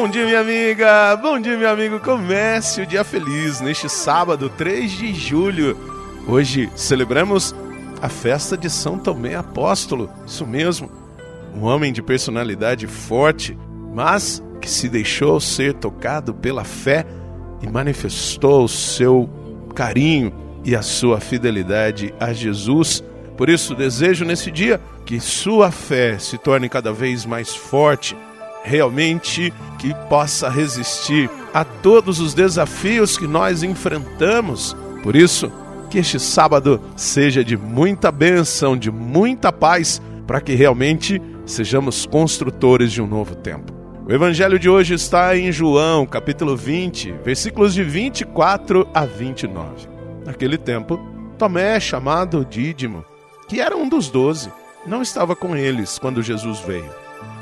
Bom dia, minha amiga! Bom dia, meu amigo! Comece o dia feliz neste sábado, 3 de julho. Hoje celebramos a festa de São Tomé Apóstolo. Isso mesmo, um homem de personalidade forte, mas que se deixou ser tocado pela fé e manifestou o seu carinho e a sua fidelidade a Jesus. Por isso, desejo nesse dia que sua fé se torne cada vez mais forte, realmente que possa resistir a todos os desafios que nós enfrentamos. Por isso, que este sábado seja de muita bênção, de muita paz, para que realmente sejamos construtores de um novo tempo. O evangelho de hoje está em João, capítulo 20, versículos de 24 a 29. Naquele tempo, Tomé, chamado Dídimo, que era um dos doze, não estava com eles quando Jesus veio.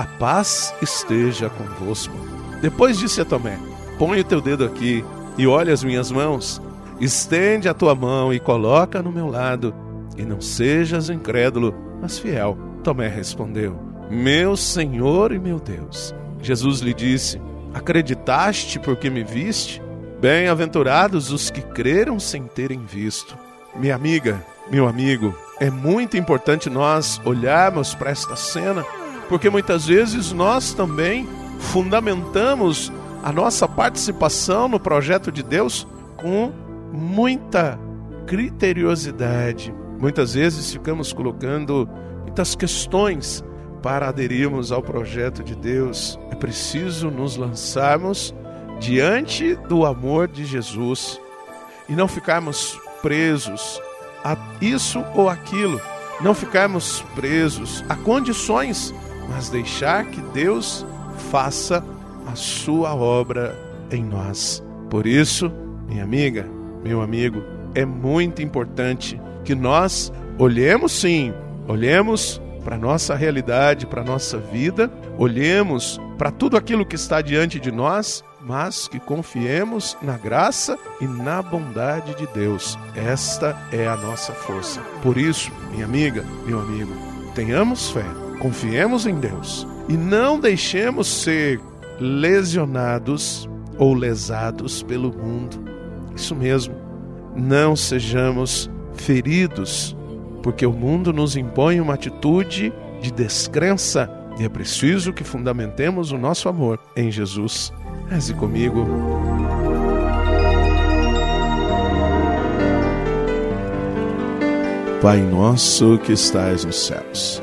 A paz esteja convosco. Depois disse a Tomé: Põe o teu dedo aqui e olha as minhas mãos. Estende a tua mão e coloca no meu lado, e não sejas incrédulo, mas fiel. Tomé respondeu: Meu Senhor e meu Deus. Jesus lhe disse: Acreditaste porque me viste? Bem-aventurados os que creram sem terem visto. Minha amiga, meu amigo, é muito importante nós olharmos para esta cena, porque muitas vezes nós também fundamentamos a nossa participação no projeto de Deus com muita criteriosidade. Muitas vezes ficamos colocando muitas questões para aderirmos ao projeto de Deus. É preciso nos lançarmos diante do amor de Jesus e não ficarmos presos a isso ou aquilo, não ficarmos presos a condições, mas deixar que Deus faça a sua obra em nós. Por isso, minha amiga, meu amigo, é muito importante que nós olhemos sim, olhemos para nossa realidade, para nossa vida, olhemos para tudo aquilo que está diante de nós mas que confiemos na graça e na bondade de Deus. Esta é a nossa força. Por isso, minha amiga, meu amigo, tenhamos fé, confiemos em Deus e não deixemos ser lesionados ou lesados pelo mundo. Isso mesmo, não sejamos feridos, porque o mundo nos impõe uma atitude de descrença e é preciso que fundamentemos o nosso amor em Jesus. Reze comigo. Pai nosso que estais nos céus,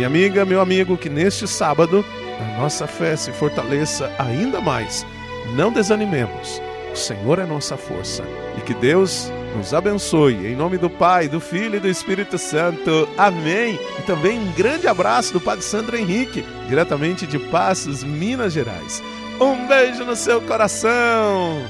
Minha amiga, meu amigo, que neste sábado a nossa fé se fortaleça ainda mais. Não desanimemos. O Senhor é nossa força. E que Deus nos abençoe. Em nome do Pai, do Filho e do Espírito Santo. Amém. E também um grande abraço do Padre Sandro Henrique, diretamente de Passos, Minas Gerais. Um beijo no seu coração.